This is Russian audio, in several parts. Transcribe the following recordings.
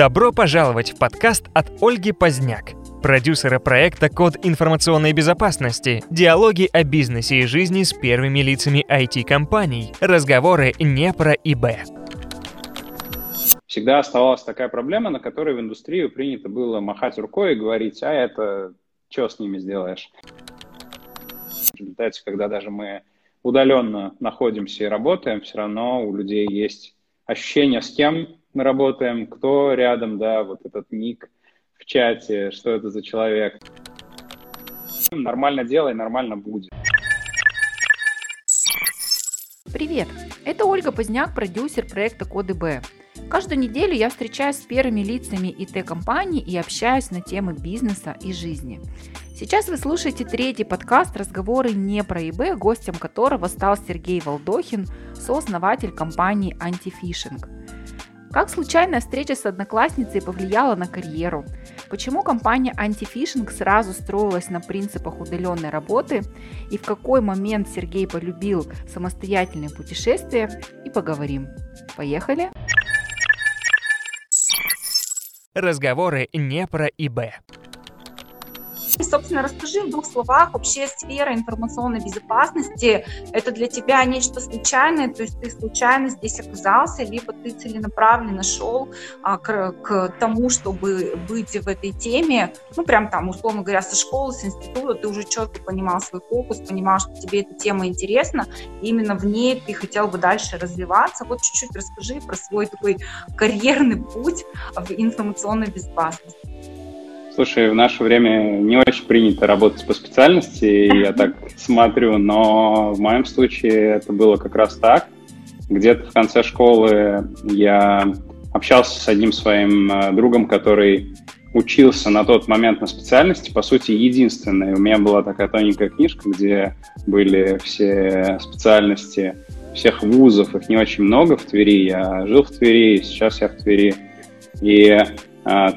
Добро пожаловать в подкаст от Ольги Поздняк, продюсера проекта «Код информационной безопасности», диалоги о бизнесе и жизни с первыми лицами IT-компаний, разговоры не про ИБ. Всегда оставалась такая проблема, на которой в индустрии принято было махать рукой и говорить, а это что с ними сделаешь? В результате, когда даже мы удаленно находимся и работаем, все равно у людей есть ощущение, с кем мы работаем, кто рядом, да, вот этот ник в чате, что это за человек. Нормально делай, нормально будет. Привет! Это Ольга Поздняк, продюсер проекта Коды Б. Каждую неделю я встречаюсь с первыми лицами ИТ-компаний и общаюсь на темы бизнеса и жизни. Сейчас вы слушаете третий подкаст «Разговоры не про ИБ», гостем которого стал Сергей Волдохин, сооснователь компании «Антифишинг». Как случайная встреча с одноклассницей повлияла на карьеру? Почему компания Antifishing сразу строилась на принципах удаленной работы? И в какой момент Сергей полюбил самостоятельные путешествия? И поговорим. Поехали! Разговоры не про ИБ. Собственно, расскажи в двух словах, вообще сфера информационной безопасности, это для тебя нечто случайное, то есть ты случайно здесь оказался, либо ты целенаправленно шел а, к, к тому, чтобы быть в этой теме, ну, прям там, условно говоря, со школы, с института, ты уже четко понимал свой фокус, понимал, что тебе эта тема интересна, и именно в ней ты хотел бы дальше развиваться. Вот чуть-чуть расскажи про свой такой карьерный путь в информационной безопасности. Слушай, в наше время не очень принято работать по специальности, я так смотрю, но в моем случае это было как раз так. Где-то в конце школы я общался с одним своим э, другом, который учился на тот момент на специальности, по сути, единственной. У меня была такая тоненькая книжка, где были все специальности всех вузов, их не очень много в Твери. Я жил в Твери, сейчас я в Твери. И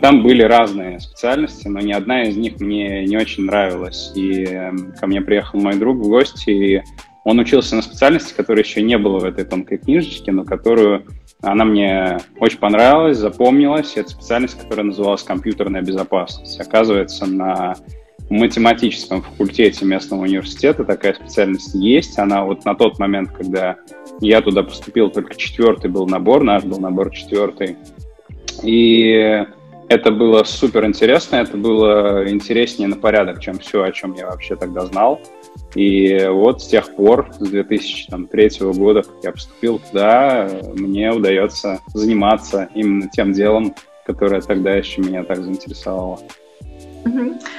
там были разные специальности, но ни одна из них мне не очень нравилась. И эм, ко мне приехал мой друг в гости, и он учился на специальности, которая еще не было в этой тонкой книжечке, но которую она мне очень понравилась, запомнилась. Это специальность, которая называлась компьютерная безопасность. Оказывается, на математическом факультете местного университета такая специальность есть. Она вот на тот момент, когда я туда поступил, только четвертый был набор, наш был набор четвертый. И это было супер интересно, это было интереснее на порядок, чем все, о чем я вообще тогда знал. И вот с тех пор, с 2003 года, как я поступил туда, мне удается заниматься именно тем делом, которое тогда еще меня так заинтересовало.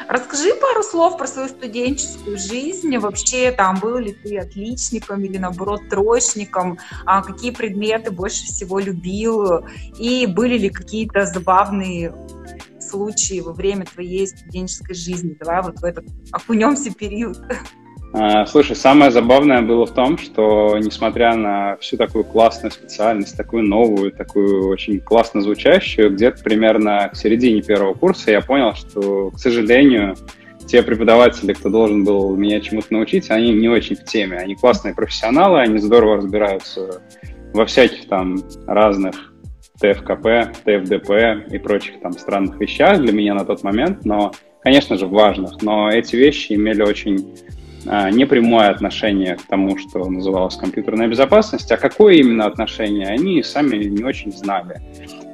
Расскажи пару слов про свою студенческую жизнь. Вообще, там был ли ты отличником или, наоборот, троечником? А какие предметы больше всего любил? И были ли какие-то забавные случаи во время твоей студенческой жизни? Давай вот в этот окунемся период. А, слушай, самое забавное было в том, что несмотря на всю такую классную специальность, такую новую, такую очень классно звучащую, где-то примерно к середине первого курса я понял, что, к сожалению, те преподаватели, кто должен был меня чему-то научить, они не очень в теме. Они классные профессионалы, они здорово разбираются во всяких там разных ТФКП, ТФДП и прочих там странных вещах для меня на тот момент, но, конечно же, важных. Но эти вещи имели очень непрямое отношение к тому, что называлось компьютерная безопасность, а какое именно отношение, они сами не очень знали.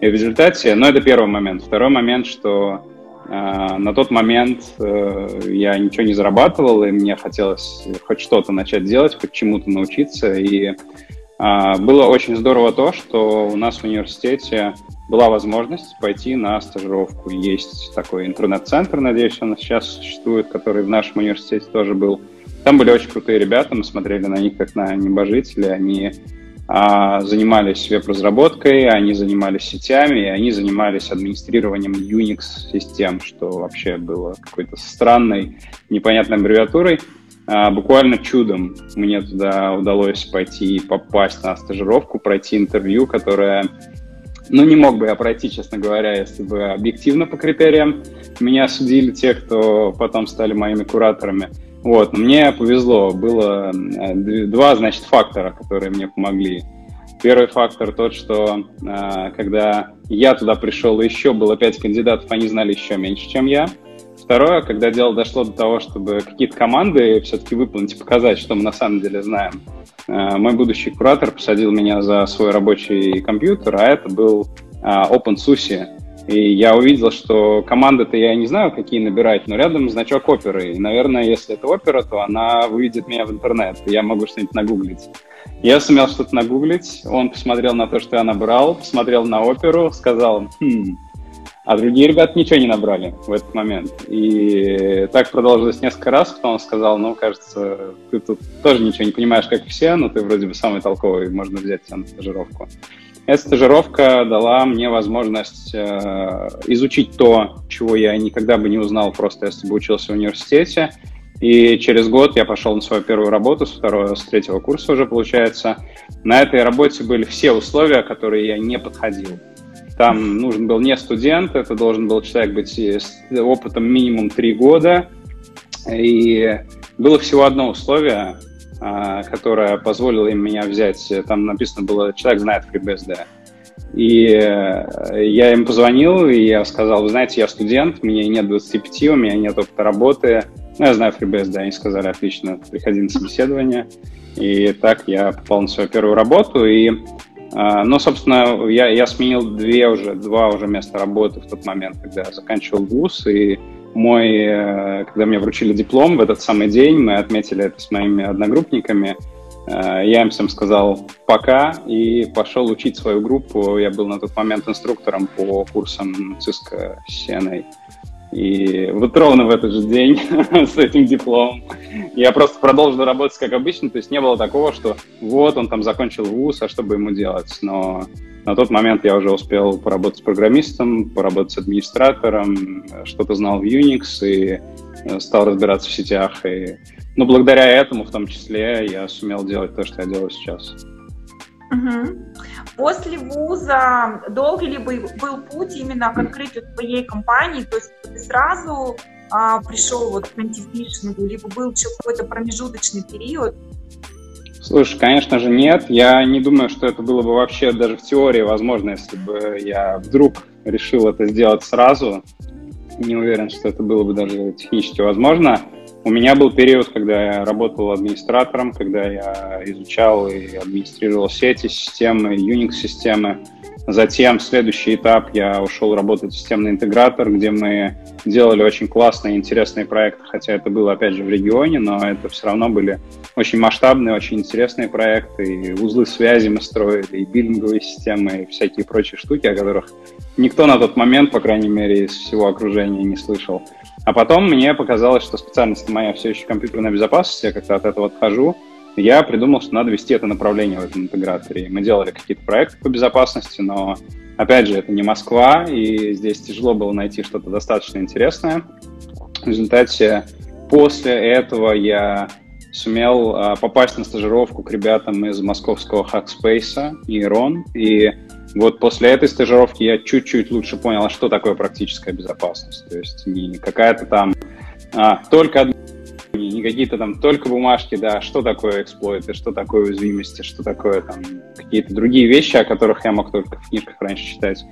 И в результате, ну это первый момент. Второй момент, что э, на тот момент э, я ничего не зарабатывал, и мне хотелось хоть что-то начать делать, хоть чему-то научиться. И э, было очень здорово то, что у нас в университете была возможность пойти на стажировку. Есть такой интернет-центр, надеюсь, он сейчас существует, который в нашем университете тоже был. Там были очень крутые ребята, мы смотрели на них как на небожителей. Они а, занимались веб-разработкой, они занимались сетями, и они занимались администрированием Unix-систем, что вообще было какой-то странной, непонятной аббревиатурой. А, буквально чудом мне туда удалось пойти и попасть на стажировку, пройти интервью, которое ну, не мог бы я пройти, честно говоря, если бы объективно по критериям меня судили те, кто потом стали моими кураторами. Вот, мне повезло, было два, значит, фактора, которые мне помогли. Первый фактор тот, что э, когда я туда пришел, еще было пять кандидатов, они знали еще меньше, чем я. Второе, когда дело дошло до того, чтобы какие-то команды все-таки выполнить и показать, что мы на самом деле знаем. Э, мой будущий куратор посадил меня за свой рабочий компьютер, а это был э, OpenSUSE. И я увидел, что команды-то я не знаю, какие набирать, но рядом значок оперы. И, наверное, если это опера, то она выведет меня в интернет, и я могу что-нибудь нагуглить. Я сумел что-то нагуглить, он посмотрел на то, что я набрал, посмотрел на оперу, сказал, хм, а другие ребята ничего не набрали в этот момент. И так продолжилось несколько раз, потом он сказал, ну, кажется, ты тут тоже ничего не понимаешь, как все, но ты вроде бы самый толковый, можно взять тебя на стажировку. Эта стажировка дала мне возможность э, изучить то, чего я никогда бы не узнал, просто если бы учился в университете. И через год я пошел на свою первую работу, с второго, с третьего курса уже получается. На этой работе были все условия, которые я не подходил. Там нужен был не студент, это должен был человек быть с опытом минимум три года. И было всего одно условие, а, которое позволило им меня взять. Там написано было «Человек знает FreeBSD». И э, я им позвонил, и я сказал, вы знаете, я студент, мне нет 25, у меня нет опыта работы. Ну, я знаю FreeBSD, они сказали, отлично, приходи на собеседование. И так я попал на свою первую работу, и а, но, собственно, я, я сменил две уже, два уже места работы в тот момент, когда я заканчивал вуз, и мой, э, когда мне вручили диплом в этот самый день, мы отметили это с моими одногруппниками, э, я им всем сказал пока и пошел учить свою группу. Я был на тот момент инструктором по курсам Cisco CNA. И вот ровно в этот же день с этим дипломом я просто продолжил работать как обычно, то есть не было такого, что вот он там закончил вуз, а что бы ему делать. Но на тот момент я уже успел поработать с программистом, поработать с администратором, что-то знал в Unix и э, стал разбираться в сетях. И, ну, благодаря этому, в том числе, я сумел делать то, что я делаю сейчас. Угу. После вуза долгий ли был, путь именно к открытию твоей компании? То есть ты сразу а, пришел вот к антифишингу, либо был еще какой-то промежуточный период? Слушай, конечно же нет. Я не думаю, что это было бы вообще даже в теории возможно, если бы я вдруг решил это сделать сразу. Не уверен, что это было бы даже технически возможно. У меня был период, когда я работал администратором, когда я изучал и администрировал сети, системы, Unix-системы. Затем следующий этап я ушел работать в системный интегратор, где мы делали очень классные, интересные проекты, хотя это было, опять же, в регионе, но это все равно были очень масштабные, очень интересные проекты, и узлы связи мы строили, и биллинговые системы, и всякие прочие штуки, о которых никто на тот момент, по крайней мере, из всего окружения не слышал. А потом мне показалось, что специальность моя все еще компьютерная безопасность, я как-то от этого отхожу, я придумал, что надо вести это направление в этом интеграторе. Мы делали какие-то проекты по безопасности, но, опять же, это не Москва, и здесь тяжело было найти что-то достаточно интересное. В результате после этого я сумел а, попасть на стажировку к ребятам из московского Hackspace и Рон, и вот после этой стажировки я чуть-чуть лучше понял, а что такое практическая безопасность. То есть не какая-то там а, только не какие-то там только бумажки, да, что такое эксплойты, что такое уязвимости, что такое там какие-то другие вещи, о которых я мог только в книжках раньше читать.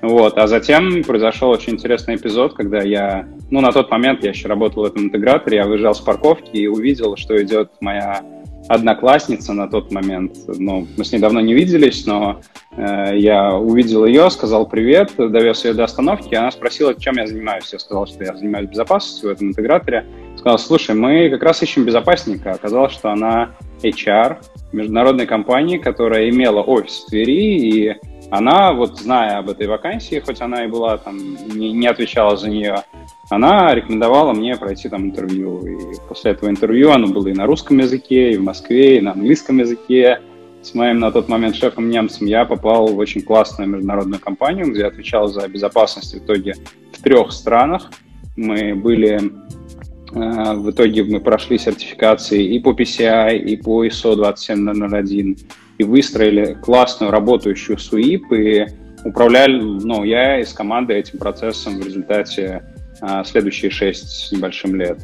Вот, а затем произошел очень интересный эпизод, когда я, ну, на тот момент я еще работал в этом интеграторе, я выезжал с парковки и увидел, что идет моя одноклассница на тот момент. Ну, мы с ней давно не виделись, но я увидел ее, сказал привет, довез ее до остановки, она спросила, чем я занимаюсь. Я сказал, что я занимаюсь безопасностью в этом интеграторе. Сказал, слушай, мы как раз ищем безопасника. Оказалось, что она HR международной компании, которая имела офис в Твери, и она, вот зная об этой вакансии, хоть она и была там, не, не отвечала за нее, она рекомендовала мне пройти там интервью. И после этого интервью оно было и на русском языке, и в Москве, и на английском языке. С моим на тот момент шефом немцем я попал в очень классную международную компанию, где отвечал за безопасность в итоге в трех странах. Мы были э, в итоге мы прошли сертификации и по PCI, и по ISO 27001, и выстроили классную работающую СУИП, и управляли, ну, я из команды этим процессом в результате а, следующие шесть с небольшим лет.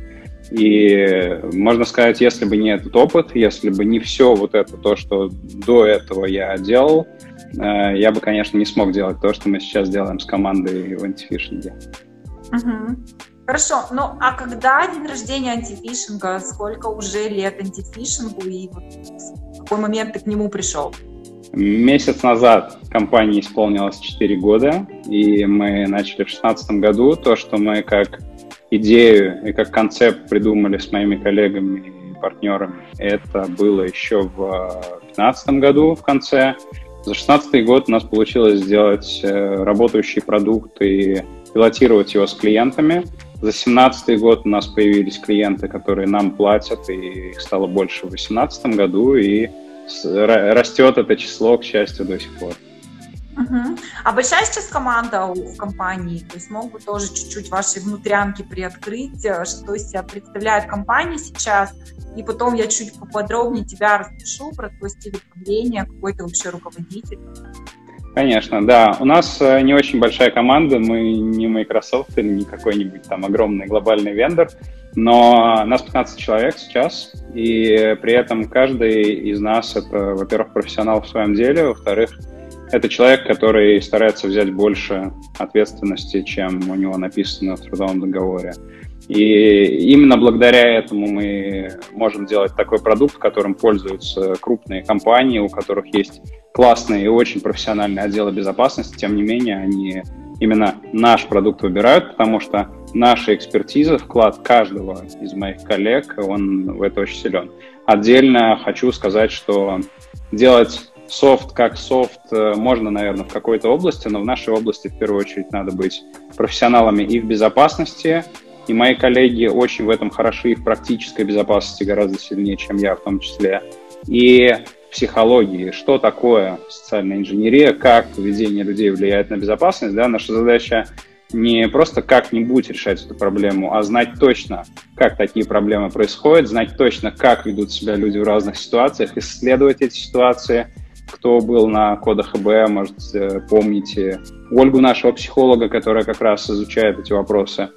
И можно сказать, если бы не этот опыт, если бы не все вот это, то, что до этого я делал, э, я бы, конечно, не смог делать то, что мы сейчас делаем с командой в антифишинге. Угу. Хорошо, ну а когда день рождения антифишинга, сколько уже лет антифишингу и в какой момент ты к нему пришел? Месяц назад компании исполнилось 4 года, и мы начали в 2016 году то, что мы как идею и как концепт придумали с моими коллегами и партнерами. Это было еще в 2015 году в конце. За 2016 год у нас получилось сделать э, работающий продукт и пилотировать его с клиентами. За 2017 год у нас появились клиенты, которые нам платят, и их стало больше в 2018 году, и растет это число, к счастью, до сих пор. Угу. А большая сейчас команда в компании? То есть могут тоже чуть-чуть ваши внутрянки приоткрыть, э, что из себя представляет компания сейчас, и потом я чуть поподробнее тебя распишу про твой стиль управления, какой ты вообще руководитель. Конечно, да. У нас э, не очень большая команда, мы не Microsoft или не какой-нибудь там огромный глобальный вендор, но нас 15 человек сейчас, и при этом каждый из нас это, во-первых, профессионал в своем деле, во-вторых, это человек, который старается взять больше ответственности, чем у него написано в трудовом договоре. И именно благодаря этому мы можем делать такой продукт, которым пользуются крупные компании, у которых есть классные и очень профессиональные отделы безопасности. Тем не менее, они именно наш продукт выбирают, потому что наша экспертиза, вклад каждого из моих коллег, он в это очень силен. Отдельно хочу сказать, что делать софт как софт э, можно, наверное, в какой-то области, но в нашей области в первую очередь надо быть профессионалами и в безопасности, и мои коллеги очень в этом хороши и в практической безопасности гораздо сильнее, чем я в том числе, и психологии, что такое социальная инженерия, как поведение людей влияет на безопасность, да, наша задача не просто как-нибудь решать эту проблему, а знать точно, как такие проблемы происходят, знать точно, как ведут себя люди в разных ситуациях, исследовать эти ситуации, кто был на кодах ИБ, может, э, помните Ольгу, нашего психолога, которая как раз изучает эти вопросы.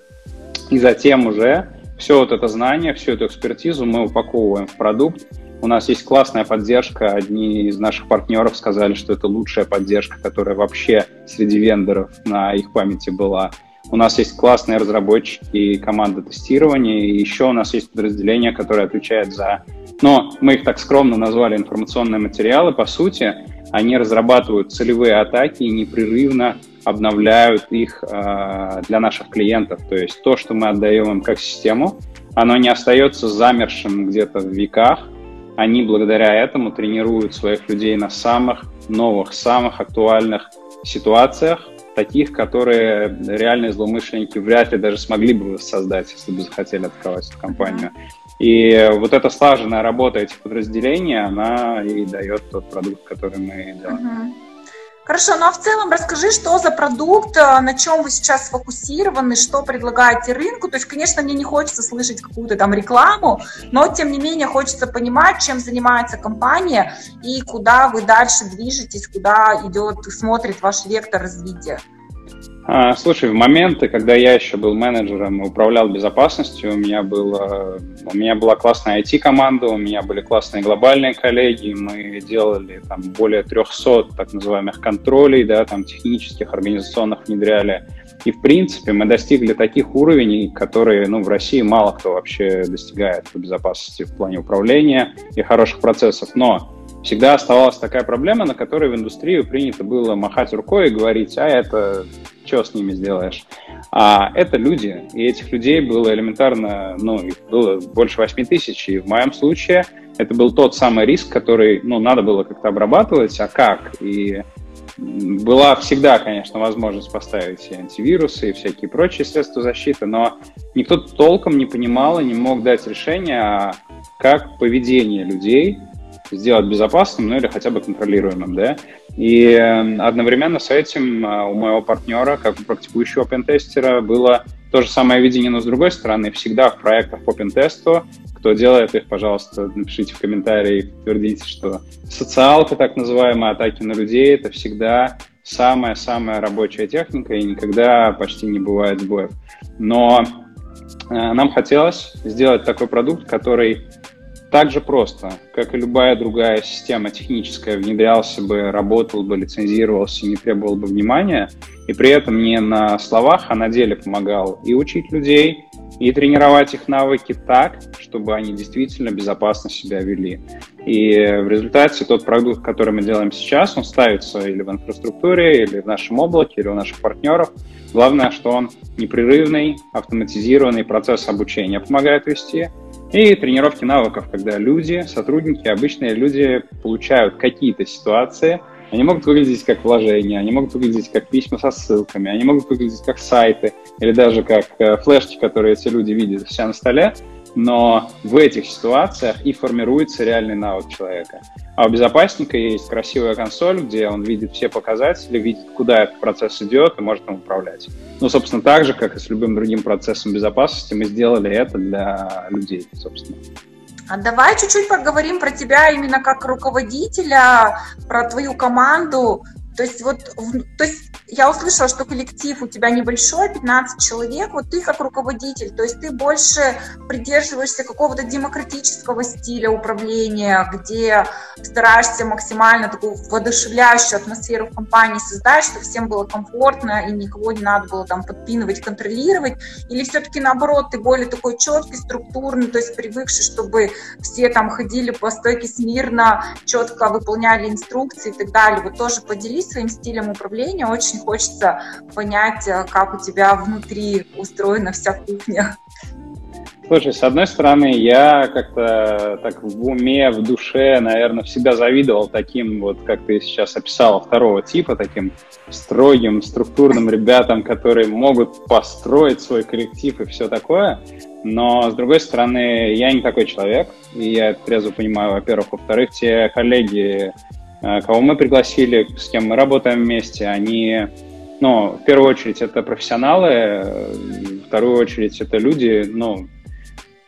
И затем уже все вот это знание, всю эту экспертизу мы упаковываем в продукт. У нас есть классная поддержка. Одни из наших партнеров сказали, что это лучшая поддержка, которая вообще среди вендоров на их памяти была. У нас есть классные разработчики и команда тестирования, и еще у нас есть подразделение, которое отвечает за но мы их так скромно назвали информационные материалы. По сути, они разрабатывают целевые атаки и непрерывно обновляют их э, для наших клиентов. То есть то, что мы отдаем им как систему, оно не остается замершим где-то в веках. Они благодаря этому тренируют своих людей на самых новых, самых актуальных ситуациях, таких, которые реальные злоумышленники вряд ли даже смогли бы создать, если бы захотели открывать эту компанию. И вот эта слаженная работа этих подразделений, она и дает тот продукт, который мы делаем. Хорошо, ну а в целом расскажи, что за продукт, э, на чем вы сейчас сфокусированы, что предлагаете рынку. То есть, конечно, мне не хочется слышать какую-то там рекламу, но тем не менее хочется понимать, чем занимается компания и куда вы дальше движетесь, куда идет, смотрит ваш вектор развития. А, слушай, в моменты, когда я еще был менеджером и управлял безопасностью, у меня, было, у меня была классная IT-команда, у меня были классные глобальные коллеги, мы делали там более 300 так называемых контролей, да, там технических, организационных внедряли. И, в принципе, мы достигли таких уровней, которые ну, в России мало кто вообще достигает по безопасности в плане управления и хороших процессов. Но всегда оставалась такая проблема, на которой в индустрии принято было махать рукой и говорить, а это что с ними сделаешь? А это люди, и этих людей было элементарно, ну, их было больше 8 тысяч, и в моем случае это был тот самый риск, который, ну, надо было как-то обрабатывать, а как? И была всегда, конечно, возможность поставить и антивирусы, и всякие прочие средства защиты, но никто толком не понимал и не мог дать решение, а как поведение людей сделать безопасным, ну или хотя бы контролируемым, да. И эм, одновременно с этим э, у моего партнера, как у практикующего пентестера, было то же самое видение, но с другой стороны, всегда в проектах по пентесту, кто делает их, пожалуйста, напишите в комментарии, подтвердите, что социалка, так называемая, атаки на людей, это всегда самая-самая рабочая техника, и никогда почти не бывает сбоев. Но нам хотелось сделать такой продукт, который так же просто, как и любая другая система техническая, внедрялся бы, работал бы, лицензировался, не требовал бы внимания, и при этом не на словах, а на деле помогал и учить людей, и тренировать их навыки так, чтобы они действительно безопасно себя вели. И в результате тот продукт, который мы делаем сейчас, он ставится или в инфраструктуре, или в нашем облаке, или у наших партнеров. Главное, что он непрерывный, автоматизированный процесс обучения помогает вести – и тренировки навыков, когда люди, сотрудники, обычные люди получают какие-то ситуации, они могут выглядеть как вложения, они могут выглядеть как письма со ссылками, они могут выглядеть как сайты или даже как э, флешки, которые эти люди видят себя на столе но в этих ситуациях и формируется реальный навык человека. А у безопасника есть красивая консоль, где он видит все показатели, видит, куда этот процесс идет и может им управлять. Ну, собственно, так же, как и с любым другим процессом безопасности, мы сделали это для людей, собственно. А давай чуть-чуть поговорим про тебя именно как руководителя, про твою команду. То есть вот, то есть я услышала, что коллектив у тебя небольшой, 15 человек, вот ты как руководитель, то есть ты больше придерживаешься какого-то демократического стиля управления, где стараешься максимально такую воодушевляющую атмосферу в компании создать, чтобы всем было комфортно и никого не надо было там подпинывать, контролировать, или все-таки наоборот, ты более такой четкий, структурный, то есть привыкший, чтобы все там ходили по стойке смирно, четко выполняли инструкции и так далее. Вот тоже поделись своим стилем управления, очень хочется понять, э, как у тебя внутри устроена вся кухня. Слушай, с одной стороны, я как-то так в уме, в душе, наверное, всегда завидовал таким, вот как ты сейчас описала, второго типа, таким строгим, структурным ребятам, которые могут построить свой коллектив и все такое. Но, с другой стороны, я не такой человек, и я это трезво понимаю, во-первых. Во-вторых, те коллеги, кого мы пригласили, с кем мы работаем вместе, они, ну, в первую очередь, это профессионалы, э, в вторую очередь, это люди, ну,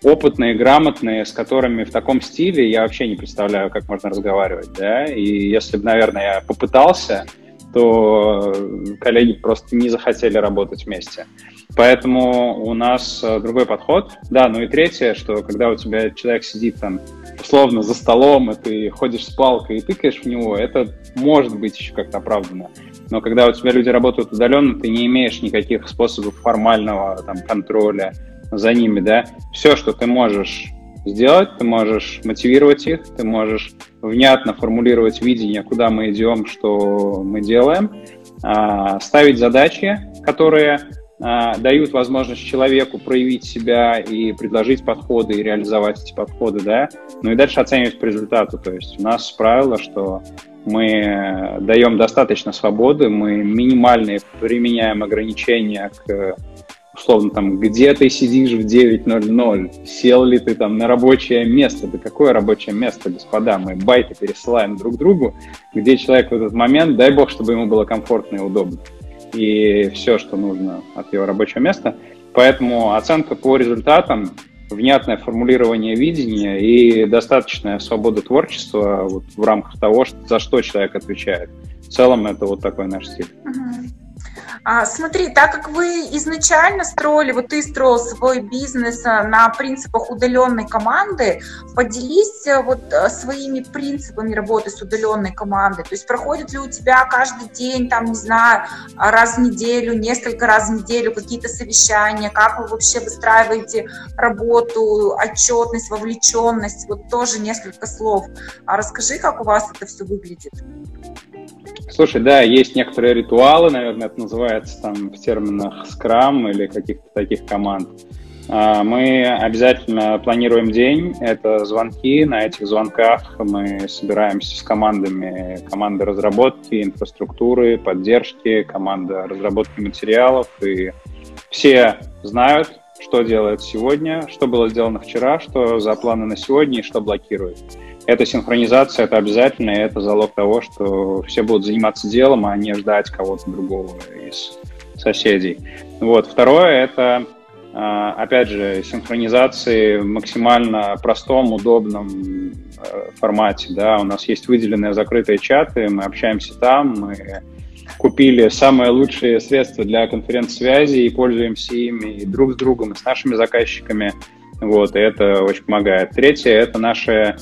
опытные, грамотные, с которыми в таком стиле я вообще не представляю, как можно разговаривать, да, и если бы, наверное, я попытался, то коллеги просто не захотели работать вместе. Поэтому у нас э, другой подход. Да, ну и третье, что когда у тебя человек сидит там условно за столом, и ты ходишь с палкой и тыкаешь в него, это может быть еще как-то оправдано. Но когда у тебя люди работают удаленно, ты не имеешь никаких способов формального там, контроля за ними, да. Все, что ты можешь сделать, ты можешь мотивировать их, ты можешь внятно формулировать видение, куда мы идем, что мы делаем, а, ставить задачи, которые дают возможность человеку проявить себя и предложить подходы и реализовать эти подходы, да, ну и дальше оценивать по результату. То есть у нас правило, что мы даем достаточно свободы, мы минимальные применяем ограничения к условно там, где ты сидишь в 9.00, сел ли ты там на рабочее место, да какое рабочее место, господа, мы байты пересылаем друг другу, где человек в этот момент, дай бог, чтобы ему было комфортно и удобно и все, что нужно от его рабочего места. Поэтому оценка по результатам, внятное формулирование видения и достаточная свобода творчества вот в рамках того, за что человек отвечает. В целом это вот такой наш стиль. Uh-huh. А, смотри, так как вы изначально строили, вот ты строил свой бизнес а, на принципах удаленной команды, поделись а, вот своими принципами работы с удаленной командой. То есть проходит ли у тебя каждый день, там, не знаю, раз в неделю, несколько раз в неделю какие-то совещания, как вы вообще выстраиваете работу, отчетность, вовлеченность, вот тоже несколько слов. А расскажи, как у вас это все выглядит. Слушай, да, есть некоторые ритуалы, наверное, это называется там в терминах Scrum или каких-то таких команд. А, мы обязательно планируем день, это звонки, на этих звонках мы собираемся с командами, команды разработки, инфраструктуры, поддержки, команда разработки материалов, и все знают, что делают сегодня, что было сделано вчера, что за планы на сегодня и что блокирует. Эта синхронизация, это обязательно, и это залог того, что все будут заниматься делом, а не ждать кого-то другого из соседей. Вот. Второе — это, а, опять же, синхронизации в максимально простом, удобном э, формате. Да? У нас есть выделенные закрытые чаты, мы общаемся там, мы купили самые лучшие средства для конференц-связи и пользуемся ими и друг с другом, и с нашими заказчиками. Вот, и это очень помогает. Третье – это наши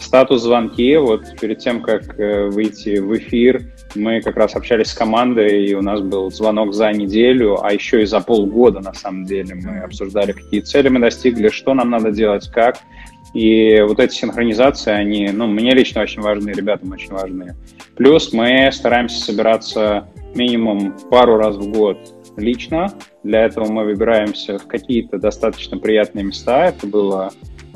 статус-звонки. Вот перед тем, как э, выйти в эфир, мы как раз общались с командой, и у нас был звонок за неделю, а еще и за полгода, на самом деле. Мы обсуждали, какие цели мы достигли, что нам надо делать, как. И вот эти синхронизации, они, ну, мне лично очень важны, ребятам очень важны. Плюс мы стараемся собираться минимум пару раз в год лично. Для этого мы выбираемся в какие-то достаточно приятные места. Это было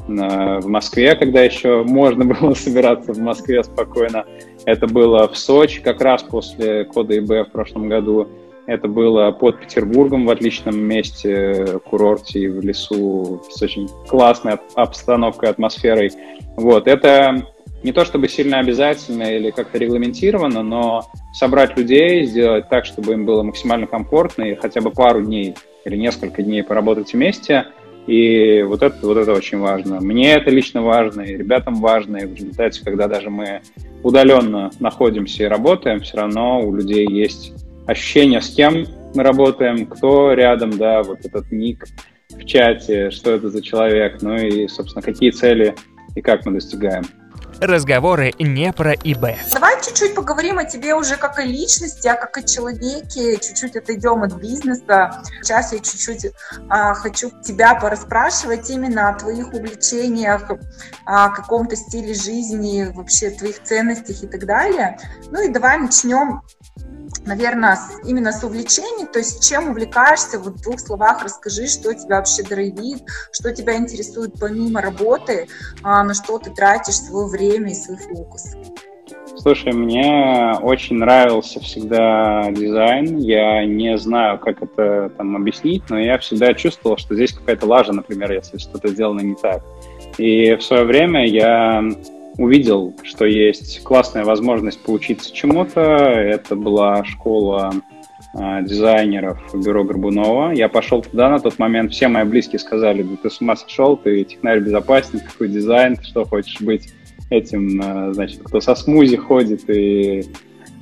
в Москве, когда еще можно было собираться в Москве спокойно. Это было в Сочи как раз после кода ИБ в прошлом году. Это было под Петербургом в отличном месте, курорте в лесу с очень классной обстановкой, атмосферой. Вот, это не то чтобы сильно обязательно или как-то регламентировано, но собрать людей, сделать так, чтобы им было максимально комфортно и хотя бы пару дней или несколько дней поработать вместе – и вот это, вот это очень важно. Мне это лично важно, и ребятам важно. И в результате, когда даже мы удаленно находимся и работаем, все равно у людей есть ощущение, с кем мы работаем, кто рядом, да, вот этот ник в чате, что это за человек, ну и, собственно, какие цели и как мы достигаем. Разговоры не про ИБ. Давай чуть-чуть поговорим о тебе уже как о личности, а как о человеке. Чуть-чуть отойдем от бизнеса. Сейчас я чуть-чуть а, хочу тебя пораспрашивать именно о твоих увлечениях, о каком-то стиле жизни, вообще твоих ценностях и так далее. Ну и давай начнем наверное, именно с увлечений, то есть чем увлекаешься, вот в двух словах расскажи, что тебя вообще драйвит, что тебя интересует помимо работы, а, на что ты тратишь свое время и свой фокус. Слушай, мне очень нравился всегда дизайн. Я не знаю, как это там объяснить, но я всегда чувствовал, что здесь какая-то лажа, например, если что-то сделано не так. И в свое время я увидел, что есть классная возможность поучиться чему-то. Это была школа э, дизайнеров бюро Горбунова. Я пошел туда, на тот момент все мои близкие сказали, да ты с ума сошел, ты технарь-безопасник, какой дизайн, ты что, хочешь быть этим, э, значит, кто со смузи ходит и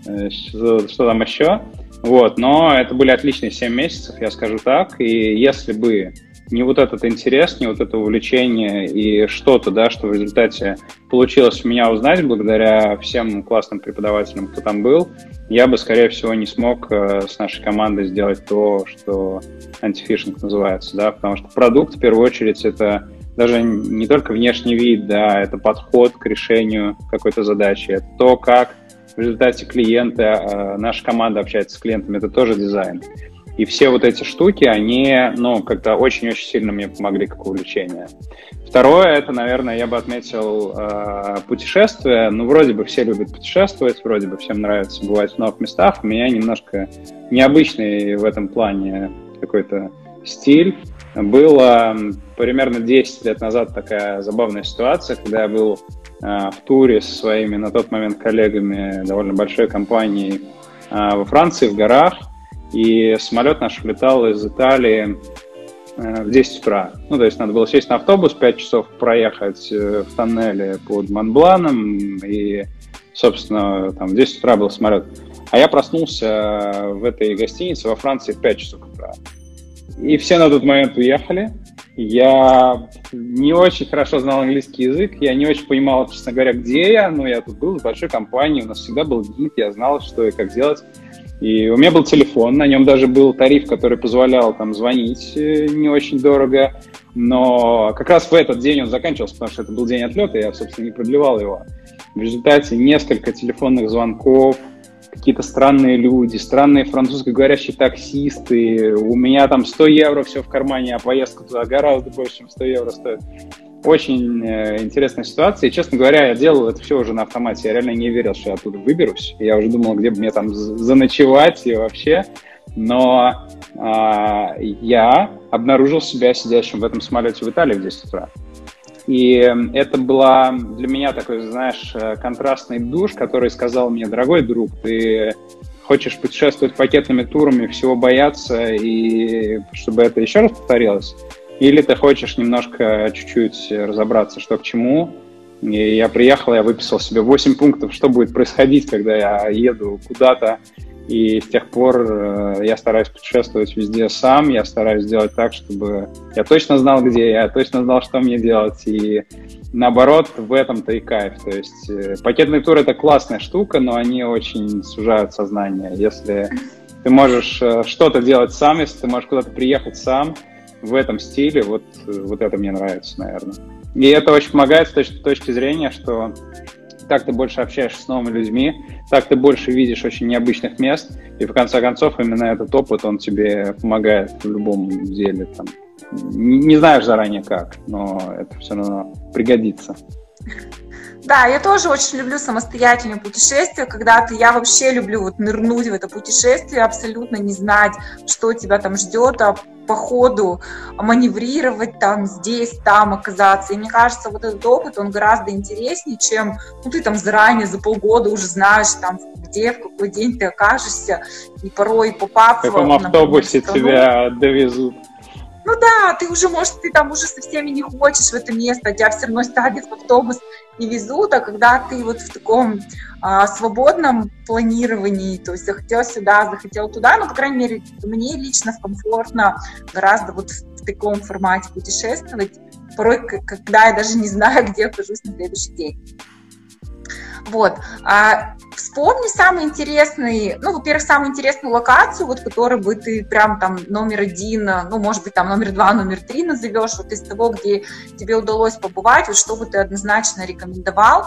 э, что, что там еще. Вот, но это были отличные 7 месяцев, я скажу так, и если бы не вот этот интерес, не вот это увлечение и что-то, да, что в результате получилось у меня узнать благодаря всем классным преподавателям, кто там был, я бы, скорее всего, не смог э, с нашей командой сделать то, что антифишинг называется, да, потому что продукт, в первую очередь, это даже не только внешний вид, да, это подход к решению какой-то задачи, это то, как в результате клиента, э, наша команда общается с клиентами, это тоже дизайн. И все вот эти штуки, они, ну, как-то очень-очень сильно мне помогли как увлечение. Второе, это, наверное, я бы отметил э, путешествия. Ну, вроде бы все любят путешествовать, вроде бы всем нравится бывать в новых местах. У меня немножко необычный в этом плане какой-то стиль. Было примерно 10 лет назад такая забавная ситуация, когда я был э, в туре со своими на тот момент коллегами довольно большой компанией э, во Франции, в горах. И самолет наш летал из Италии э, в 10 утра. Ну, то есть надо было сесть на автобус, 5 часов проехать э, в тоннеле под Монбланом, и, собственно, там в 10 утра был самолет. А я проснулся в этой гостинице во Франции в 5 часов утра. И все на тот момент уехали. Я не очень хорошо знал английский язык, я не очень понимал, честно говоря, где я, но я тут был в большой компании, у нас всегда был гид, я знал, что и как делать. И у меня был телефон, на нем даже был тариф, который позволял там звонить э, не очень дорого, но как раз в этот день он заканчивался, потому что это был день отлета, я, собственно, не продлевал его. В результате несколько телефонных звонков, какие-то странные люди, странные французскоговорящие таксисты, у меня там 100 евро все в кармане, а поездка туда гораздо больше, чем 100 евро стоит. Очень э, интересная ситуация. И, честно говоря, я делал это все уже на автомате. Я реально не верил, что я оттуда выберусь. Я уже думал, где бы мне там заночевать и вообще. Но э, я обнаружил себя сидящим в этом самолете в Италии в 10 утра. И это была для меня такой, знаешь, э, контрастный душ, который сказал мне, дорогой друг, ты хочешь путешествовать пакетными турами, всего бояться, и чтобы это еще раз повторилось, или ты хочешь немножко чуть-чуть разобраться, что к чему. И я приехал, я выписал себе 8 пунктов, что будет происходить, когда я еду куда-то И с тех пор э, я стараюсь путешествовать везде сам, я стараюсь сделать так, чтобы я точно знал, где я, точно знал, что мне делать. И наоборот, в этом-то и кайф. То есть э, пакетный тур — это классная штука, но они очень сужают сознание. Если ты можешь э, что-то делать сам, если ты можешь куда-то приехать сам в этом стиле, вот, вот это мне нравится, наверное. И это очень помогает с точки, точки зрения, что так ты больше общаешься с новыми людьми, так ты больше видишь очень необычных мест, и в конце концов именно этот опыт, он тебе помогает в любом деле. Там. Не знаешь заранее как, но это все равно пригодится. Да, я тоже очень люблю самостоятельные путешествия, когда ты, я вообще люблю вот нырнуть в это путешествие, абсолютно не знать, что тебя там ждет, а по ходу маневрировать там, здесь, там оказаться. И мне кажется, вот этот опыт, он гораздо интереснее, чем ну, ты там заранее, за полгода уже знаешь, там, где, в какой день ты окажешься, и порой попав... В каком автобусе тебя довезут. Ну да, ты уже, может, ты там уже со всеми не хочешь в это место, тебя все равно садят в автобус и везут, а когда ты вот в таком а, свободном планировании, то есть захотел сюда, захотел туда, ну, по крайней мере, мне лично комфортно гораздо вот в таком формате путешествовать, порой, когда я даже не знаю, где окажусь на следующий день. Вот. А вспомни самый интересный, ну, во-первых, самую интересную локацию, вот, которую бы ты прям там номер один, ну, может быть, там номер два, номер три назовешь, вот из того, где тебе удалось побывать, вот что бы ты однозначно рекомендовал.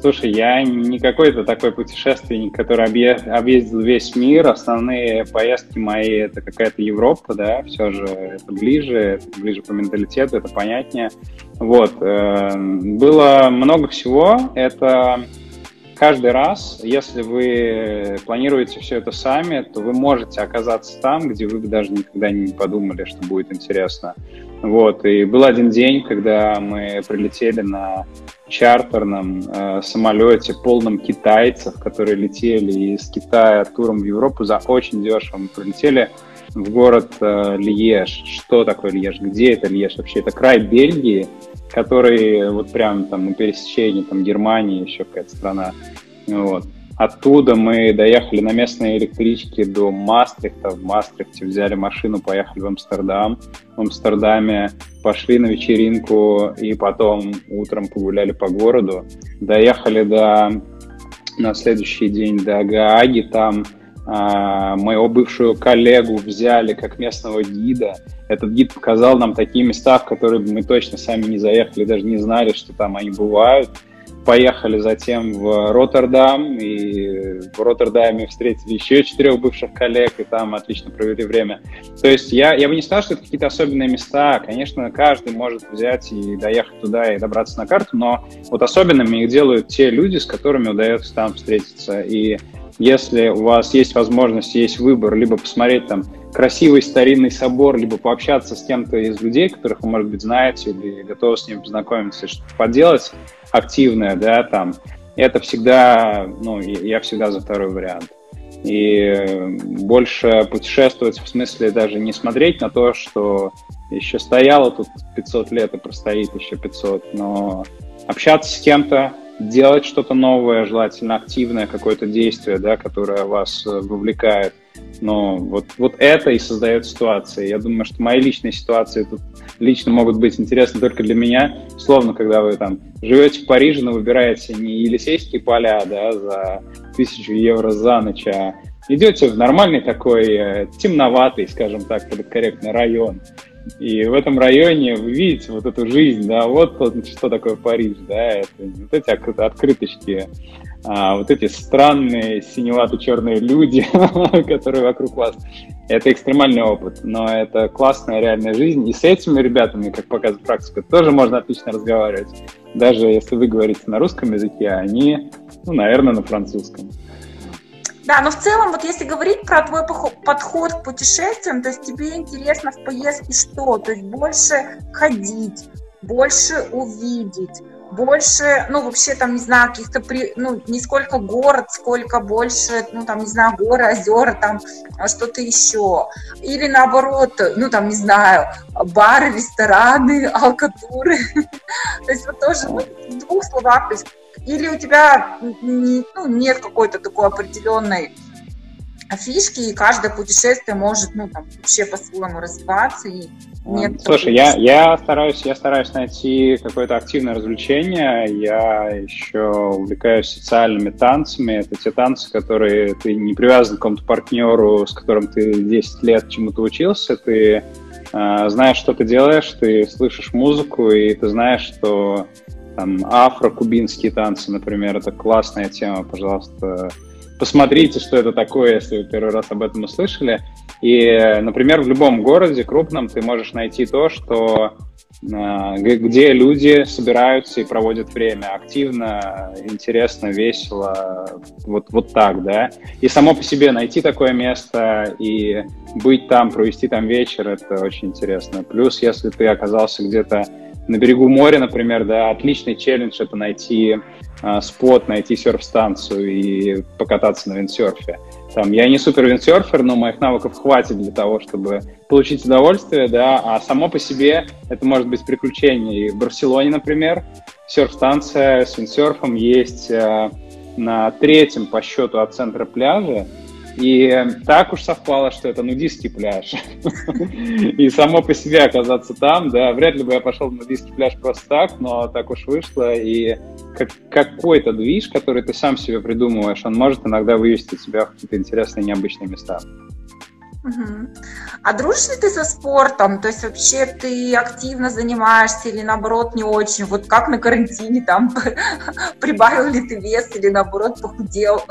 Слушай, я не какой-то такой путешественник, который объездил весь мир. Основные поездки мои — это какая-то Европа, да, все же это ближе, это ближе по менталитету, это понятнее. Вот. Э, было много всего. Это каждый раз, если вы планируете все это сами, то вы можете оказаться там, где вы даже никогда не подумали, что будет интересно. Вот, и был один день, когда мы прилетели на чартерном э, самолете, полном китайцев, которые летели из Китая туром в Европу за очень дешево. Мы прилетели в город э, Льеж. Что такое Льеж? Где это Льеж вообще? Это край Бельгии, который вот прям там на пересечении там Германии, еще какая-то страна. Вот. Оттуда мы доехали на местной электричке до Мастрихта. В Мастрихте взяли машину, поехали в Амстердам. В Амстердаме пошли на вечеринку и потом утром погуляли по городу. Доехали до на следующий день до Гааги. Там а, моего бывшего коллегу взяли как местного гида. Этот гид показал нам такие места, в которые мы точно сами не заехали, даже не знали, что там они бывают. Поехали затем в Роттердам, и в Роттердаме встретили еще четырех бывших коллег, и там отлично провели время. То есть я, я бы не сказал, что это какие-то особенные места. Конечно, каждый может взять и доехать туда и добраться на карту, но вот особенными их делают те люди, с которыми удается там встретиться. И если у вас есть возможность, есть выбор, либо посмотреть там красивый старинный собор, либо пообщаться с кем-то из людей, которых вы, может быть, знаете, или готовы с ними познакомиться, что-то поделать активное, да, там, это всегда, ну, я всегда за второй вариант. И больше путешествовать, в смысле даже не смотреть на то, что еще стояло тут 500 лет и простоит еще 500, но общаться с кем-то, делать что-то новое, желательно активное какое-то действие, да, которое вас э, вовлекает. Но вот, вот это и создает ситуации. Я думаю, что мои личные ситуации тут лично могут быть интересны только для меня. Словно, когда вы там живете в Париже, но выбираете не Елисейские поля да, за тысячу евро за ночь, а идете в нормальный такой э, темноватый, скажем так, корректный район, и в этом районе вы видите вот эту жизнь, да, вот что такое Париж, да, это вот эти открыточки, а, вот эти странные синевато-черные люди, которые вокруг вас. Это экстремальный опыт, но это классная реальная жизнь. И с этими ребятами, как показывает практика, тоже можно отлично разговаривать. Даже если вы говорите на русском языке, а они, ну, наверное, на французском. Да, но в целом, вот если говорить про твой подход к путешествиям, то есть тебе интересно в поездке что? То есть больше ходить, больше увидеть, больше, ну, вообще, там, не знаю, каких-то, при, ну, не сколько город, сколько больше, ну, там, не знаю, горы, озера, там, а что-то еще. Или наоборот, ну, там, не знаю, бары, рестораны, алкатуры. То есть вот тоже в двух словах, или у тебя ну, нет какой-то такой определенной фишки, и каждое путешествие может, ну, там, вообще по-своему развиваться, и нет... Слушай, я, я, стараюсь, я стараюсь найти какое-то активное развлечение, я еще увлекаюсь социальными танцами, это те танцы, которые ты не привязан к какому-то партнеру, с которым ты 10 лет чему-то учился, ты э, знаешь, что ты делаешь, ты слышишь музыку, и ты знаешь, что там афро-кубинские танцы, например, это классная тема, пожалуйста, посмотрите, что это такое, если вы первый раз об этом услышали. И, например, в любом городе крупном ты можешь найти то, что а, где люди собираются и проводят время активно, интересно, весело, вот, вот так, да. И само по себе найти такое место и быть там, провести там вечер, это очень интересно. Плюс, если ты оказался где-то на берегу моря, например, да, отличный челлендж это найти э, спот, найти серф-станцию и покататься на виндсерфе. Там, я не супер виндсерфер, но моих навыков хватит для того, чтобы получить удовольствие, да, а само по себе это может быть приключение. И в Барселоне, например, серф-станция с виндсерфом есть э, на третьем по счету от центра пляжа, и так уж совпало, что это нудистский пляж. И само по себе оказаться там, да, вряд ли бы я пошел на нудистский пляж просто так, но так уж вышло. И как, какой-то движ, который ты сам себе придумываешь, он может иногда вывести тебя в какие-то интересные, необычные места. А дружишь ли ты со спортом? То есть вообще ты активно занимаешься или наоборот не очень? Вот как на карантине там прибавил ли ты вес или наоборот похудел?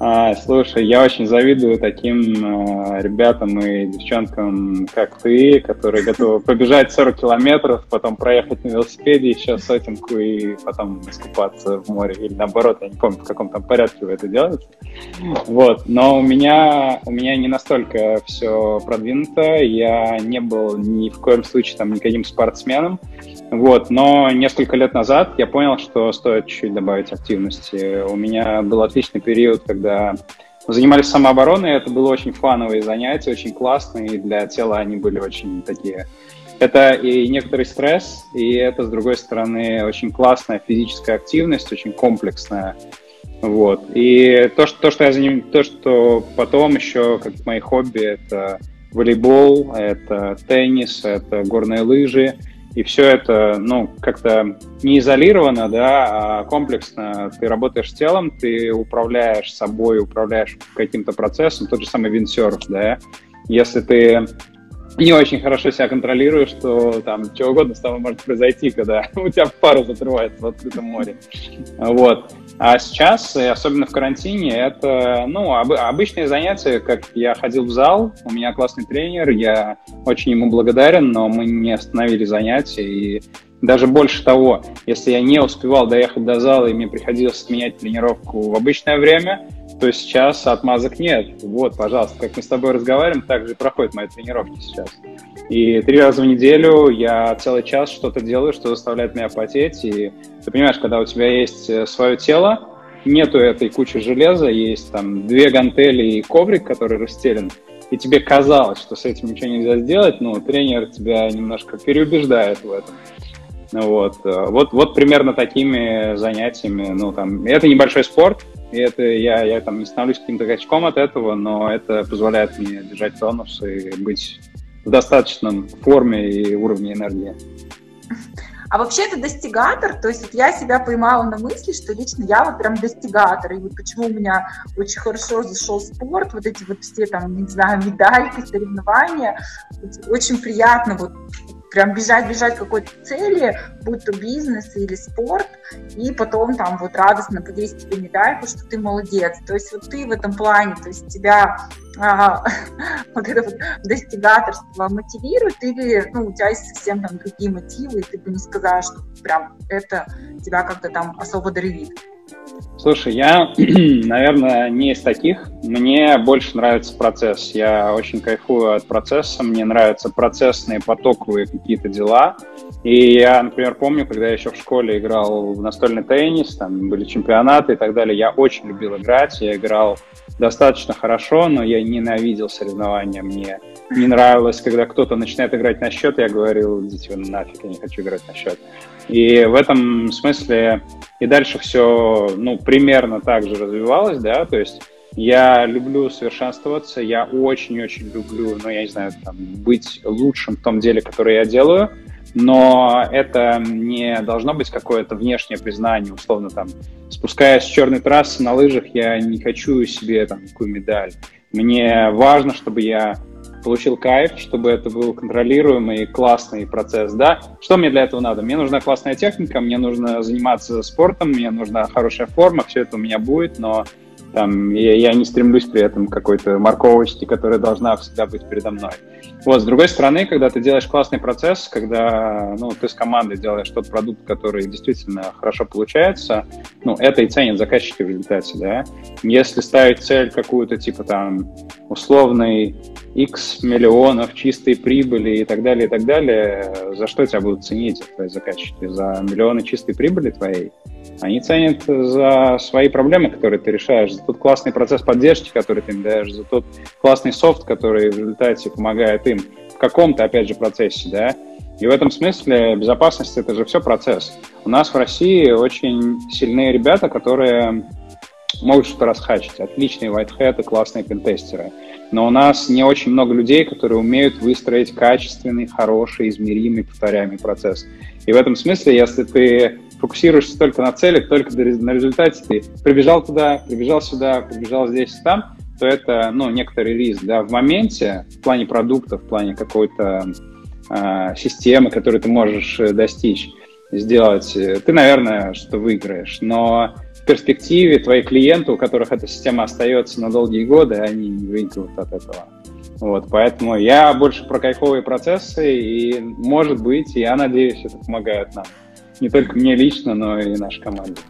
А, слушай, я очень завидую таким э, ребятам и девчонкам, как ты, которые готовы побежать 40 километров, потом проехать на велосипеде еще сотенку и потом искупаться в море. Или наоборот, я не помню, в каком там порядке вы это делаете. Вот. Но у меня, у меня не настолько все продвинуто. Я не был ни в коем случае там никаким спортсменом. Вот, но несколько лет назад я понял, что стоит чуть-чуть добавить активности. У меня был отличный период, когда мы занимались самообороной, это было очень фановые занятия, очень классные, и для тела они были очень такие... Это и некоторый стресс, и это, с другой стороны, очень классная физическая активность, очень комплексная. Вот. И то, что, то, что я заним... то, что потом еще, как мои хобби, это волейбол, это теннис, это горные лыжи, и все это, ну, как-то не изолировано, да, а комплексно. Ты работаешь с телом, ты управляешь собой, управляешь каким-то процессом, тот же самый виндсерф, да. Если ты не очень хорошо себя контролируешь, то там чего угодно с тобой может произойти, когда у тебя пара закрывается в открытом море. Вот. А сейчас, особенно в карантине, это ну, об, обычные занятия, как я ходил в зал, у меня классный тренер, я очень ему благодарен, но мы не остановили занятия, и даже больше того, если я не успевал доехать до зала, и мне приходилось менять тренировку в обычное время, то сейчас отмазок нет. Вот, пожалуйста, как мы с тобой разговариваем, так же проходят мои тренировки сейчас. И три раза в неделю я целый час что-то делаю, что заставляет меня потеть. И ты понимаешь, когда у тебя есть э, свое тело, нету этой кучи железа, есть там две гантели и коврик, который расстелен, и тебе казалось, что с этим ничего нельзя сделать, ну, тренер тебя немножко переубеждает в этом. Вот, э, вот, вот примерно такими занятиями, ну, там, это небольшой спорт, и это я, я там не становлюсь каким-то качком от этого, но это позволяет мне держать тонус и быть в достаточном форме и уровне энергии. А вообще это достигатор, то есть вот я себя поймала на мысли, что лично я вот прям достигатор, и вот почему у меня очень хорошо зашел спорт, вот эти вот все там, не знаю, медальки, соревнования, очень приятно вот прям бежать, бежать к какой-то цели, будь то бизнес или спорт, и потом там вот радостно повесить тебе медальку, что ты молодец. То есть вот ты в этом плане, то есть тебя а, вот это вот достигаторство мотивирует, или ну, у тебя есть совсем там другие мотивы, и ты бы не сказала, что прям это тебя как-то там особо драйвит. Слушай, я, наверное, не из таких. Мне больше нравится процесс. Я очень кайфую от процесса. Мне нравятся процессные, потоковые какие-то дела. И я, например, помню, когда я еще в школе играл в настольный теннис, там были чемпионаты и так далее, я очень любил играть. Я играл достаточно хорошо, но я ненавидел соревнования. Мне не нравилось, когда кто-то начинает играть на счет, я говорил, идите нафиг, я не хочу играть на счет. И в этом смысле и дальше все, ну, примерно так же развивалось, да, то есть Я люблю совершенствоваться, я очень-очень люблю, ну, я не знаю, там, быть лучшим в том деле, которое я делаю, но это не должно быть какое-то внешнее признание, условно, там, спускаясь с черной трассы на лыжах, я не хочу себе там такую медаль. Мне важно, чтобы я получил кайф, чтобы это был контролируемый, классный процесс, да. Что мне для этого надо? Мне нужна классная техника, мне нужно заниматься спортом, мне нужна хорошая форма, все это у меня будет, но там, я, я не стремлюсь при этом к какой-то морковочке, которая должна всегда быть передо мной. Вот, с другой стороны, когда ты делаешь классный процесс, когда ну, ты с командой делаешь тот продукт, который действительно хорошо получается, ну, это и ценят заказчики в результате, да. Если ставить цель какую-то, типа там, условный X миллионов чистой прибыли и так далее, и так далее, за что тебя будут ценить твои заказчики? За миллионы чистой прибыли твоей? Они ценят за свои проблемы, которые ты решаешь, за тот классный процесс поддержки, который ты им даешь, за тот классный софт, который в результате помогает им в каком-то, опять же, процессе, да. И в этом смысле безопасность — это же все процесс. У нас в России очень сильные ребята, которые могут что-то расхачить. Отличные whitehead классные пентестеры. Но у нас не очень много людей, которые умеют выстроить качественный, хороший, измеримый, повторяемый процесс. И в этом смысле, если ты фокусируешься только на целях, только на результате, ты прибежал туда, прибежал сюда, прибежал здесь там, то это, ну, некоторый риск, да, в моменте, в плане продукта, в плане какой-то э, системы, которую ты можешь э, достичь, сделать, э, ты, наверное, что выиграешь, но в перспективе твои клиенты, у которых эта система остается на долгие годы, они не выигрывают от этого. Вот, поэтому я больше про кайфовые процессы, и, может быть, я надеюсь, это помогает нам не только мне лично, но и нашей команде.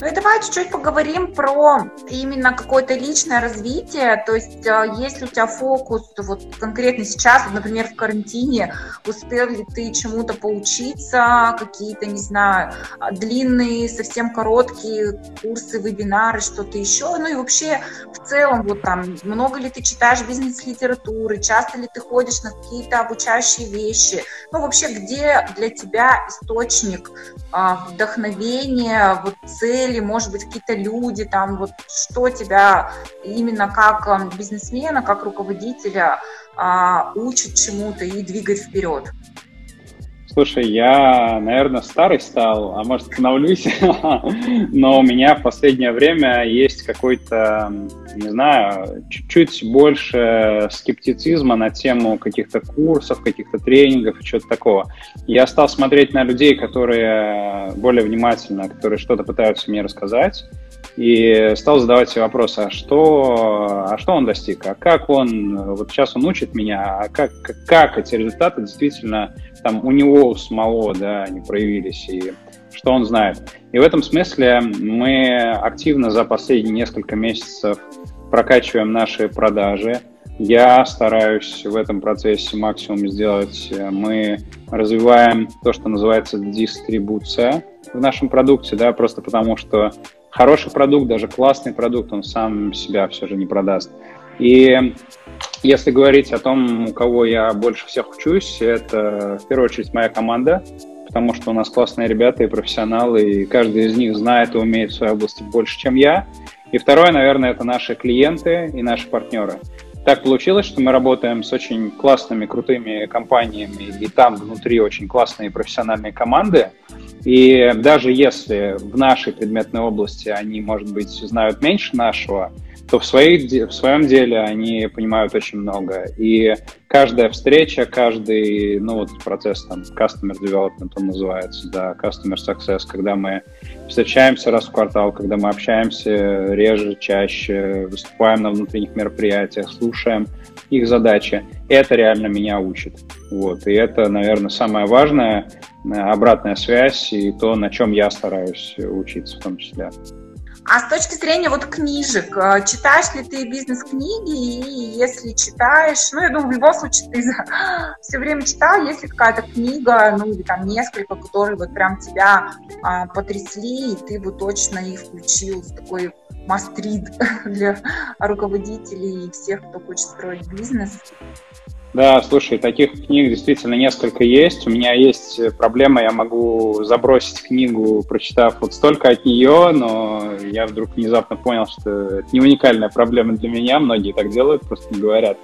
Ну и давай чуть-чуть поговорим про именно какое-то личное развитие. То есть, э, если у тебя фокус вот конкретно сейчас, вот, например, в карантине, успел ли ты чему-то поучиться, какие-то, не знаю, длинные, совсем короткие курсы, вебинары, что-то еще. Ну и вообще, в целом, вот там, много ли ты читаешь бизнес-литературы, часто ли ты ходишь на какие-то обучающие вещи. Ну, вообще, где для тебя источник а, вдохновения, вот цели, может быть, какие-то люди, там, вот что тебя именно как эм, бизнесмена, как руководителя а, учит чему-то и двигает вперед? Слушай, я, наверное, старый стал, а может, становлюсь, но у меня в последнее время есть какой-то, не знаю, чуть-чуть больше скептицизма на тему каких-то курсов, каких-то тренингов и чего-то такого. Я стал смотреть на людей, которые более внимательно, которые что-то пытаются мне рассказать, и стал задавать себе вопросы, а что, а что он достиг, а как он, вот сейчас он учит меня, а как, как эти результаты действительно там у него у самого, да, они проявились, и что он знает. И в этом смысле мы активно за последние несколько месяцев прокачиваем наши продажи. Я стараюсь в этом процессе максимум сделать. Мы развиваем то, что называется дистрибуция в нашем продукте, да, просто потому что хороший продукт, даже классный продукт, он сам себя все же не продаст. И если говорить о том, у кого я больше всех учусь, это в первую очередь моя команда, потому что у нас классные ребята и профессионалы, и каждый из них знает и умеет в своей области больше, чем я. И второе, наверное, это наши клиенты и наши партнеры. Так получилось, что мы работаем с очень классными, крутыми компаниями, и там внутри очень классные профессиональные команды. И даже если в нашей предметной области они, может быть, знают меньше нашего, то в, своей, в своем деле они понимают очень много. И каждая встреча, каждый, ну вот процесс там, customer development он называется, да, customer success, когда мы встречаемся раз в квартал, когда мы общаемся реже, чаще, выступаем на внутренних мероприятиях, слушаем их задачи, это реально меня учит. Вот. И это, наверное, самое важное, обратная связь и то, на чем я стараюсь учиться в том числе. А с точки зрения вот книжек, э, читаешь ли ты бизнес-книги, и если читаешь, ну, я думаю, в любом случае ты все время читал, если какая-то книга, ну, или там несколько, которые вот прям тебя а, потрясли, и ты бы точно их включил в такой мастрид для руководителей и всех, кто хочет строить бизнес? Да, слушай, таких книг действительно несколько есть. У меня есть проблема, я могу забросить книгу, прочитав вот столько от нее, но я вдруг внезапно понял, что это не уникальная проблема для меня, многие так делают, просто не говорят.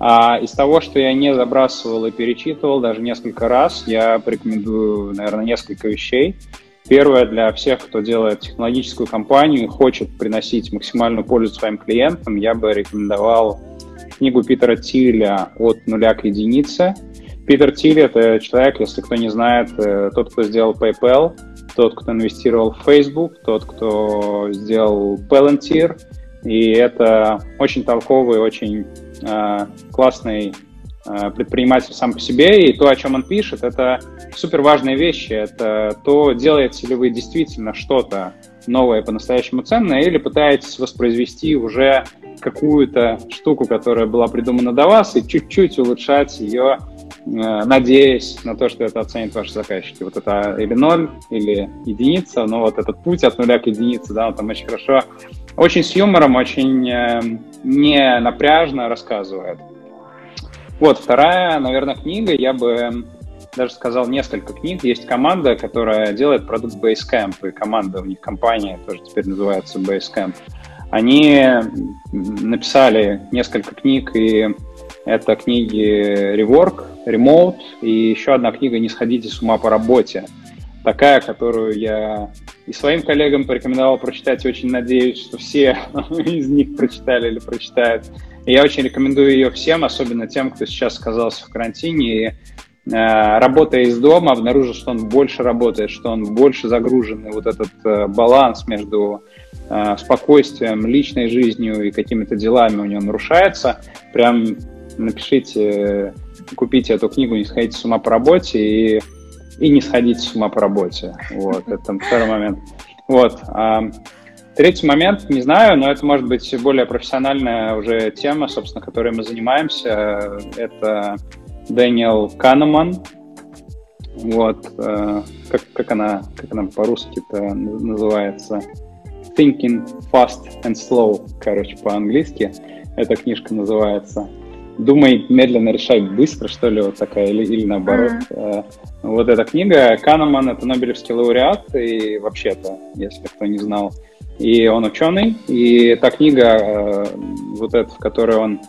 А из того, что я не забрасывал и перечитывал даже несколько раз, я порекомендую, наверное, несколько вещей. Первое, для всех, кто делает технологическую компанию и хочет приносить максимальную пользу своим клиентам, я бы рекомендовал книгу Питера Тиля «От нуля к единице». Питер Тиль — это человек, если кто не знает, э, тот, кто сделал PayPal, тот, кто инвестировал в Facebook, тот, кто сделал Palantir, и это очень толковый, очень э, классный предприниматель сам по себе, и то, о чем он пишет, это супер важные вещи. Это то, делаете ли вы действительно что-то новое, по-настоящему ценное, или пытаетесь воспроизвести уже какую-то штуку, которая была придумана до вас, и чуть-чуть улучшать ее, э, надеясь на то, что это оценит ваши заказчики. Вот это или ноль, или единица, но вот этот путь от нуля к единице, да, он там очень хорошо, очень с юмором, очень э, не напряжно рассказывает. Вот, вторая, наверное, книга, я бы даже сказал несколько книг. Есть команда, которая делает продукт Basecamp, и команда у них, компания тоже теперь называется Basecamp. Они написали несколько книг, и это книги Rework, Remote, и еще одна книга «Не сходите с ума по работе». Такая, которую я и своим коллегам порекомендовал прочитать, очень надеюсь, что все из них прочитали или прочитают. Я очень рекомендую ее всем, особенно тем, кто сейчас оказался в карантине и э, работая из дома, обнаружил, что он больше работает, что он больше загружен, и вот этот э, баланс между э, спокойствием, личной жизнью и какими-то делами у него нарушается, прям напишите, купите эту книгу «Не сходите с ума по работе» и, и не сходите с ума по работе. Вот, это второй момент. Вот. Третий момент, не знаю, но это может быть более профессиональная уже тема, собственно, которой мы занимаемся. Это Дэниел Канеман. Вот, э, как, как она, как она по-русски-то называется? Thinking Fast and Slow, короче, по-английски. Эта книжка называется. Думай медленно, решай быстро, что ли, вот такая, или, или наоборот. Uh-huh. Вот эта книга. Канеман — это Нобелевский лауреат, и вообще-то, если кто не знал, и он ученый, и эта книга, э, вот эта, в которой он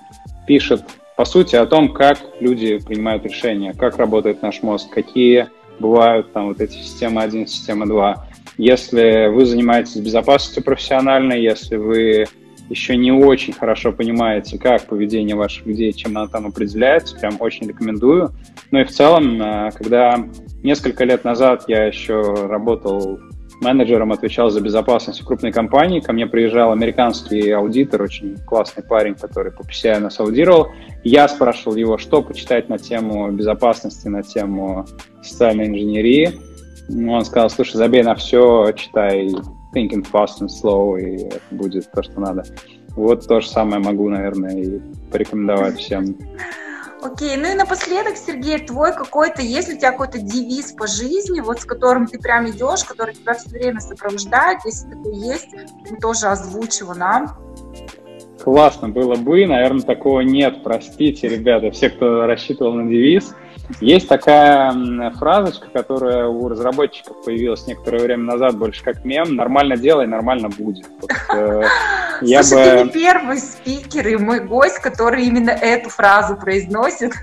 пишет, по сути, о том, как люди принимают решения, как работает наш мозг, какие бывают там вот эти системы 1, система 2. Если вы занимаетесь безопасностью профессионально, если вы еще не очень хорошо понимаете, как поведение ваших людей, чем оно там определяется, прям очень рекомендую. Ну и в целом, э, когда несколько лет назад я еще работал менеджером, отвечал за безопасность в крупной компании, ко мне приезжал американский аудитор, очень классный парень, который по PCI нас аудировал. Я спрашивал его, что почитать на тему безопасности, на тему социальной инженерии. Он сказал, слушай, забей на все, читай thinking fast and slow, и это будет то, что надо. Вот то же самое могу, наверное, и порекомендовать всем. Окей, ну и напоследок, Сергей, твой какой-то, есть ли у тебя какой-то девиз по жизни, вот с которым ты прям идешь, который тебя все время сопровождает, если такой есть, ну, тоже озвучивай нам. Классно было бы, наверное, такого нет, простите, ребята, все, кто рассчитывал на девиз. Есть такая фразочка, которая у разработчиков появилась некоторое время назад, больше как мем. Нормально делай, нормально будет. Вот, э, я Слушай, бы... ты не первый спикер и мой гость, который именно эту фразу произносит.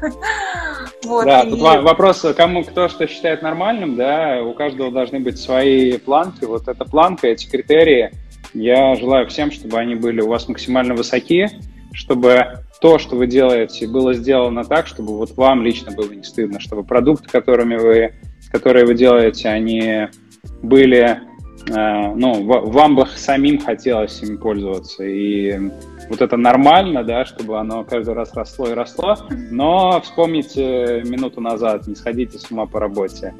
вот, да, и... тут вопрос, кому кто что считает нормальным, да, у каждого должны быть свои планки. Вот эта планка, эти критерии, я желаю всем, чтобы они были у вас максимально высоки, чтобы то, что вы делаете, было сделано так, чтобы вот вам лично было не стыдно, чтобы продукты, которыми вы, которые вы делаете, они были, э, ну, вам бы самим хотелось ими пользоваться. И вот это нормально, да, чтобы оно каждый раз росло и росло. Но вспомните минуту назад, не сходите с ума по работе.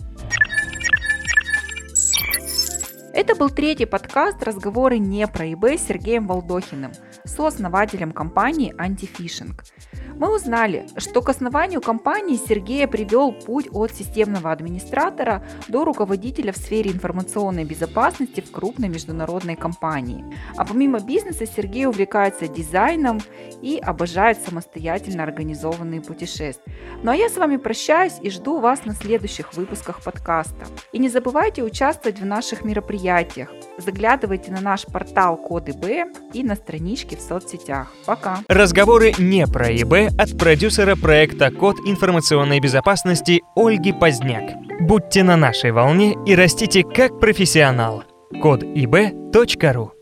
Это был третий подкаст «Разговоры не про eBay» с Сергеем Волдохиным, сооснователем компании «Антифишинг». Мы узнали, что к основанию компании Сергея привел путь от системного администратора до руководителя в сфере информационной безопасности в крупной международной компании. А помимо бизнеса Сергей увлекается дизайном и обожает самостоятельно организованные путешествия. Ну а я с вами прощаюсь и жду вас на следующих выпусках подкаста. И не забывайте участвовать в наших мероприятиях. Заглядывайте на наш портал Коды Б и на страничке в соцсетях. Пока! Разговоры не про ИБ от продюсера проекта «Код информационной безопасности» Ольги Поздняк. Будьте на нашей волне и растите как профессионал. Код ib.ру